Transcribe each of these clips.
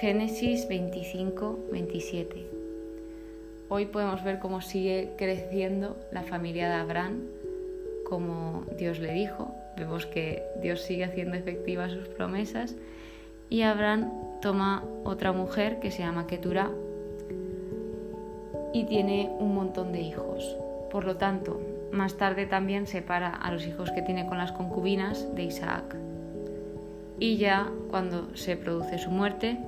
Génesis 25-27. Hoy podemos ver cómo sigue creciendo la familia de Abraham, como Dios le dijo. Vemos que Dios sigue haciendo efectivas sus promesas y Abraham toma otra mujer que se llama Ketura y tiene un montón de hijos. Por lo tanto, más tarde también separa a los hijos que tiene con las concubinas de Isaac. Y ya cuando se produce su muerte,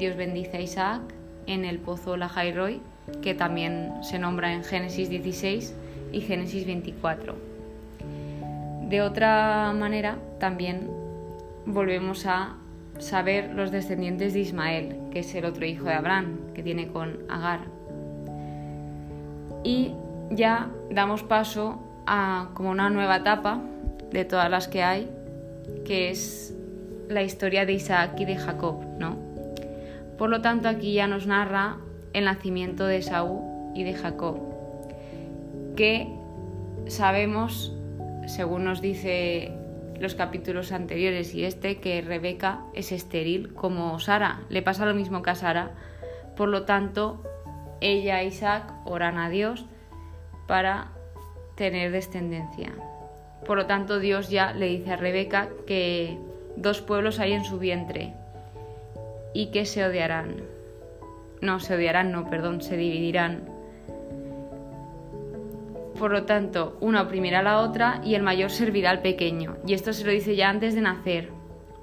Dios bendice a Isaac en el pozo Lahairoi, que también se nombra en Génesis 16 y Génesis 24. De otra manera, también volvemos a saber los descendientes de Ismael, que es el otro hijo de Abraham, que tiene con Agar. Y ya damos paso a como una nueva etapa de todas las que hay, que es la historia de Isaac y de Jacob. Por lo tanto, aquí ya nos narra el nacimiento de Saúl y de Jacob, que sabemos, según nos dice los capítulos anteriores y este, que Rebeca es estéril como Sara, le pasa lo mismo que a Sara, por lo tanto, ella e Isaac oran a Dios para tener descendencia. Por lo tanto, Dios ya le dice a Rebeca que dos pueblos hay en su vientre y que se odiarán. No, se odiarán, no, perdón, se dividirán. Por lo tanto, una oprimirá a la otra y el mayor servirá al pequeño. Y esto se lo dice ya antes de nacer.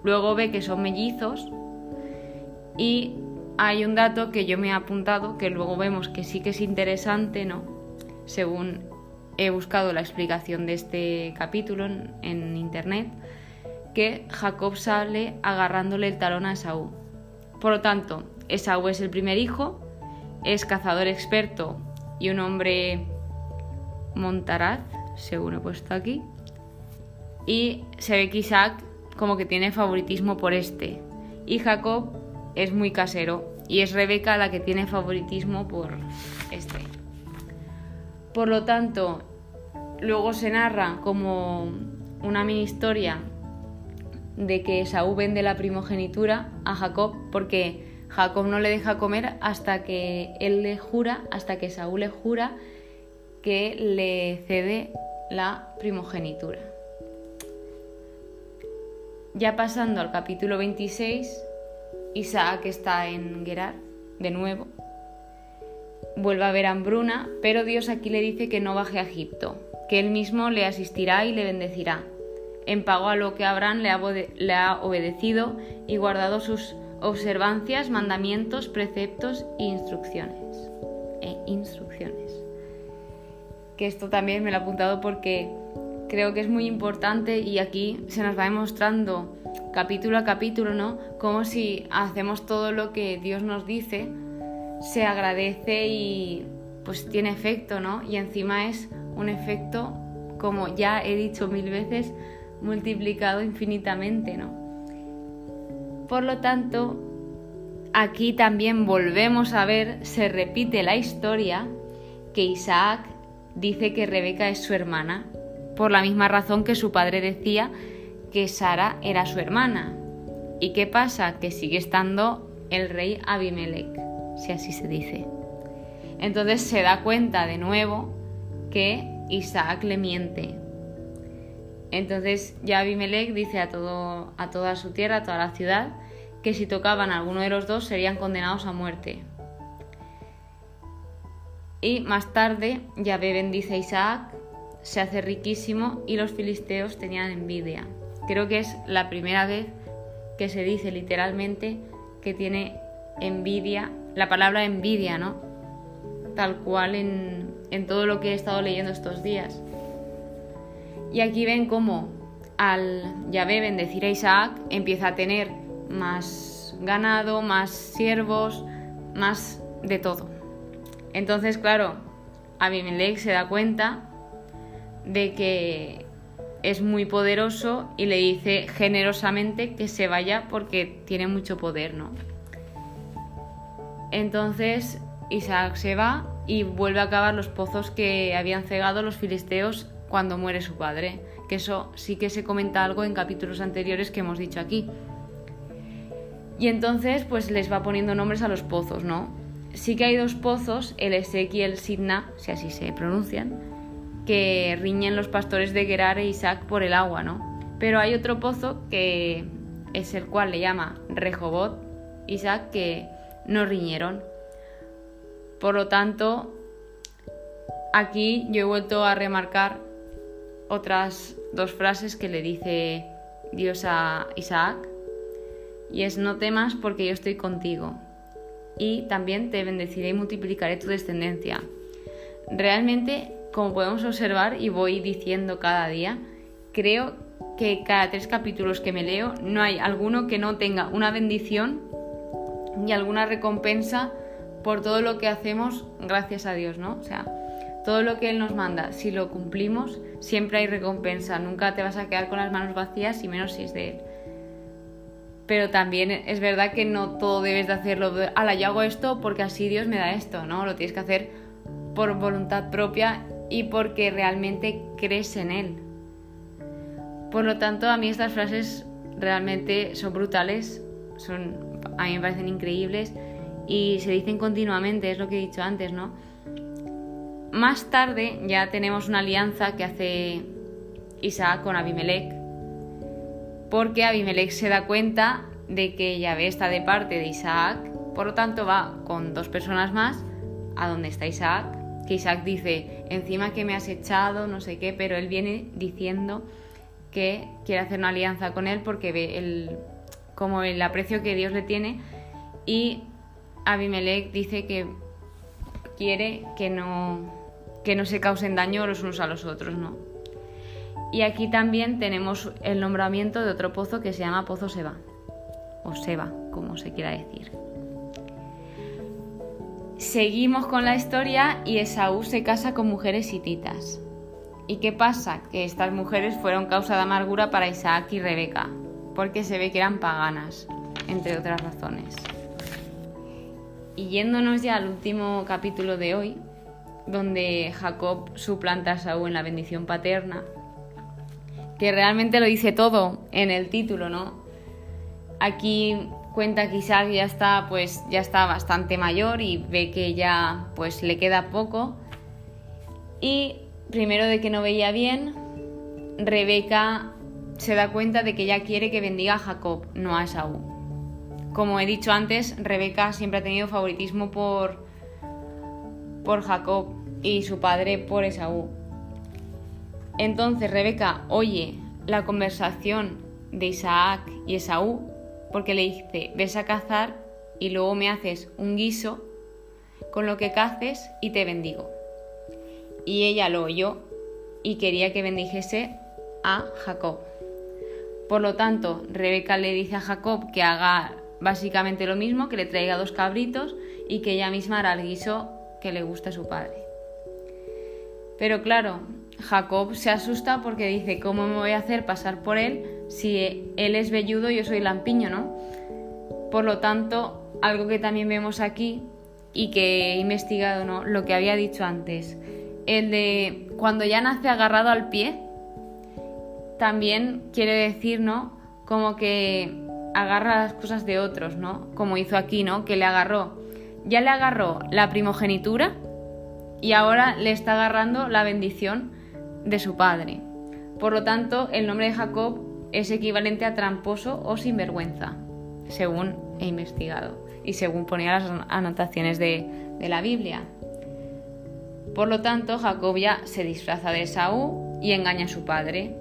Luego ve que son mellizos y hay un dato que yo me he apuntado que luego vemos que sí que es interesante, ¿no? Según he buscado la explicación de este capítulo en, internet que Jacob sale agarrándole el talón a Esaú. Por lo tanto, Esaú es el primer hijo, es cazador experto y un hombre montaraz, según he puesto aquí, y se ve que Isaac como que tiene favoritismo por este, y Jacob es muy casero, y es Rebeca la que tiene favoritismo por este. Por lo tanto, luego se narra como una mini historia de que Saúl vende la primogenitura a Jacob porque Jacob no le deja comer hasta que él le jura, hasta que Saúl le jura que le cede la primogenitura. Ya pasando al capítulo 26, Isaac está en Gerar de nuevo. Vuelve a ver hambruna, pero Dios aquí le dice que no baje a Egipto, que él mismo le asistirá y le bendecirá en pago a lo que Abraham le ha, obedecido y guardado sus observancias, mandamientos, preceptos e instrucciones. E instrucciones. Que esto también me lo he apuntado porque creo que es muy importante y aquí se nos va demostrando capítulo a capítulo, ¿no? Como si hacemos todo lo que Dios nos dice, se agradece y pues tiene efecto, ¿no? Y encima es un efecto, como ya he dicho mil veces, multiplicado infinitamente, ¿no? Por lo tanto, aquí también volvemos a ver, se repite la historia que Isaac dice que Rebeca es su hermana, por la misma razón que su padre decía que Sara era su hermana. ¿Y qué pasa? Que sigue estando el rey Abimelech, si así se dice. Entonces se da cuenta de nuevo que Isaac le miente, entonces ya Abimelech dice a, todo, a toda su tierra, a toda la ciudad, que si tocaban a alguno de los dos serían condenados a muerte. Y más tarde Yahvé bendice a Isaac, se hace riquísimo y los filisteos tenían envidia. Creo que es la primera vez que se dice literalmente que tiene envidia, la palabra envidia, ¿no? Tal cual en, en todo lo que he estado leyendo estos días. Y aquí ven cómo al Yahvé bendecir a Isaac empieza a tener más ganado, más siervos, más de todo. Entonces, claro, Abimelech se da cuenta de que es muy poderoso y le dice generosamente que se vaya porque tiene mucho poder, ¿no? Entonces Isaac se va y vuelve a cavar los pozos que habían cegado los filisteos cuando muere su padre, que eso sí que se comenta algo en capítulos anteriores que hemos dicho aquí. Y entonces pues les va poniendo nombres a los pozos, ¿no? Sí que hay dos pozos, el Esek y el Sidna, si así se pronuncian, que riñen los pastores de Gerar e Isaac por el agua, ¿no? Pero hay otro pozo que es el cual le llama Rehobot, Isaac, que no riñeron. Por lo tanto, aquí yo he vuelto a remarcar otras dos frases que le dice Dios a Isaac, y es no temas porque yo estoy contigo, y también te bendeciré y multiplicaré tu descendencia. Realmente, como podemos observar y voy diciendo cada día, creo que cada tres capítulos que me leo no hay alguno que no tenga una bendición y alguna recompensa por todo lo que hacemos gracias a Dios, ¿no? O sea, todo lo que Él nos manda, si lo cumplimos, siempre hay recompensa, nunca te vas a quedar con las manos vacías y menos si es de Él. Pero también es verdad que no todo debes de hacerlo, ala, yo hago esto porque así Dios me da esto, ¿no? Lo tienes que hacer por voluntad propia y porque realmente crees en Él. Por lo tanto, a mí estas frases realmente son brutales, son, a mí me parecen increíbles y se dicen continuamente, es lo que he dicho antes, ¿no? Más tarde ya tenemos una alianza que hace Isaac con Abimelech, porque Abimelech se da cuenta de que Yahvé está de parte de Isaac, por lo tanto va con dos personas más a donde está Isaac, que Isaac dice, encima que me has echado, no sé qué, pero él viene diciendo que quiere hacer una alianza con él porque ve el, como el aprecio que Dios le tiene y Abimelech dice que quiere que no, que no se causen daño los unos a los otros, ¿no? Y aquí también tenemos el nombramiento de otro pozo que se llama Pozo Seba, o Seba, como se quiera decir. Seguimos con la historia y Esaú se casa con mujeres hititas. ¿Y qué pasa? Que estas mujeres fueron causa de amargura para Isaac y Rebeca, porque se ve que eran paganas, entre otras razones. Y yéndonos ya al último capítulo de hoy, donde Jacob suplanta a Saúl en la bendición paterna, que realmente lo dice todo en el título, ¿no? Aquí cuenta que Isaac ya está, pues, ya está bastante mayor y ve que ya pues le queda poco. Y primero de que no veía bien, Rebeca se da cuenta de que ya quiere que bendiga a Jacob, no a Saúl. Como he dicho antes, Rebeca siempre ha tenido favoritismo por, por Jacob y su padre por Esaú. Entonces Rebeca oye la conversación de Isaac y Esaú porque le dice, ves a cazar y luego me haces un guiso con lo que caces y te bendigo. Y ella lo oyó y quería que bendijese a Jacob. Por lo tanto, Rebeca le dice a Jacob que haga básicamente lo mismo, que le traiga dos cabritos y que ella misma hará el guiso que le guste a su padre. Pero claro, Jacob se asusta porque dice, ¿cómo me voy a hacer pasar por él si él es velludo y yo soy lampiño, no? Por lo tanto, algo que también vemos aquí y que he investigado, ¿no? Lo que había dicho antes, el de cuando ya nace agarrado al pie, también quiere decir, ¿no? Como que agarra las cosas de otros, ¿no? Como hizo aquí, ¿no? Que le agarró, ya le agarró la primogenitura y ahora le está agarrando la bendición de su padre. Por lo tanto, el nombre de Jacob es equivalente a tramposo o sinvergüenza, según he investigado y según ponía las anotaciones de, de la Biblia. Por lo tanto, Jacob ya se disfraza de Saúl y engaña a su padre.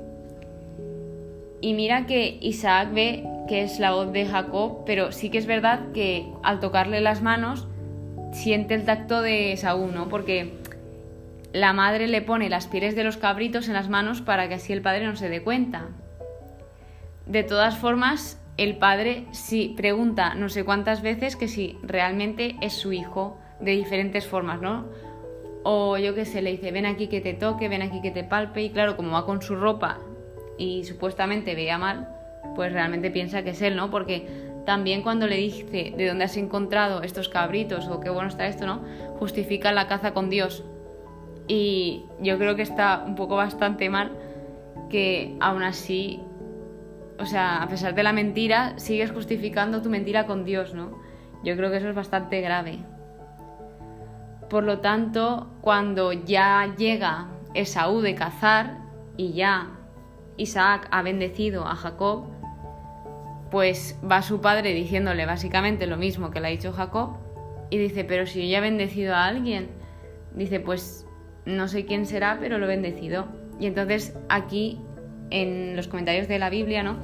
Y mira que Isaac ve que es la voz de Jacob, pero sí que es verdad que al tocarle las manos siente el tacto de Saúl, ¿no? Porque la madre le pone las pieles de los cabritos en las manos para que así el padre no se dé cuenta. De todas formas, el padre sí pregunta no sé cuántas veces que si realmente es su hijo de diferentes formas, ¿no? O yo qué sé, le dice, ven aquí que te toque, ven aquí que te palpe, y claro, como va con su ropa y supuestamente veía mal, pues realmente piensa que es él, ¿no? Porque también cuando le dice de dónde has encontrado estos cabritos o qué bueno está esto, ¿no? Justifica la caza con Dios. Y yo creo que está un poco bastante mal que aún así o sea, a pesar de la mentira, sigues justificando tu mentira con Dios, ¿no? Yo creo que eso es bastante grave. Por lo tanto, cuando ya llega Esaú de cazar y ya Isaac ha bendecido a Jacob, pues va su padre diciéndole básicamente lo mismo que le ha dicho Jacob y dice, pero si yo ya he bendecido a alguien, dice, pues no sé quién será, pero lo he bendecido. Y entonces aquí en los comentarios de la Biblia, ¿no?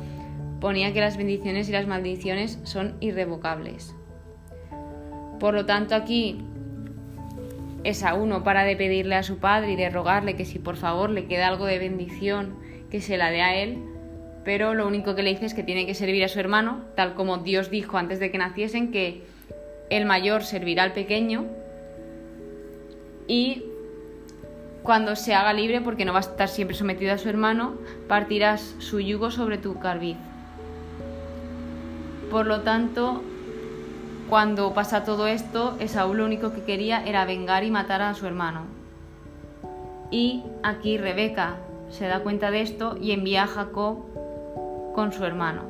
Ponía que las bendiciones y las maldiciones son irrevocables. Por lo tanto, aquí a uno para de pedirle a su padre y de rogarle que si por favor le queda algo de bendición, que se la dé a él, pero lo único que le dice es que tiene que servir a su hermano, tal como Dios dijo antes de que naciesen, que el mayor servirá al pequeño y cuando se haga libre, porque no va a estar siempre sometido a su hermano, partirás su yugo sobre tu carviz. Por lo tanto, cuando pasa todo esto, Esaú lo único que quería era vengar y matar a su hermano. Y aquí Rebeca se da cuenta de esto y envía a Jacob con su hermano.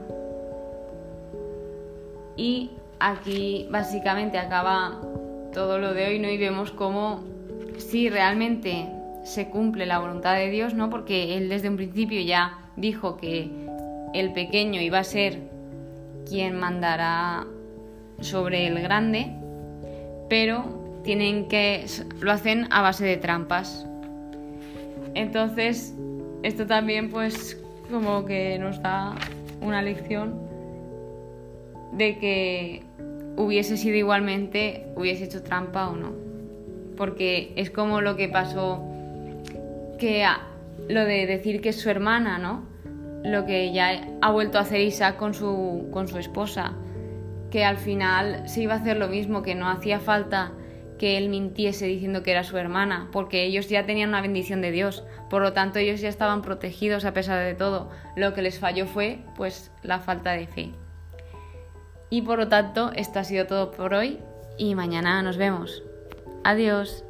Y aquí básicamente acaba todo lo de hoy, ¿no? Y vemos cómo si realmente se cumple la voluntad de Dios, ¿no? Porque él desde un principio ya dijo que el pequeño iba a ser quien mandará sobre el grande, pero tienen que lo hacen a base de trampas. Entonces, esto también pues como que nos da una lección de que hubiese sido igualmente, hubiese hecho trampa o no. Porque es como lo que pasó que lo de decir que es su hermana, ¿no? Lo que ya ha vuelto a hacer Isaac con su, con su esposa, que al final se iba a hacer lo mismo, que no hacía falta que él mintiese diciendo que era su hermana, porque ellos ya tenían una bendición de Dios, por lo tanto ellos ya estaban protegidos a pesar de todo. Lo que les falló fue pues la falta de fe. Y por lo tanto, esto ha sido todo por hoy y mañana nos vemos. Adiós.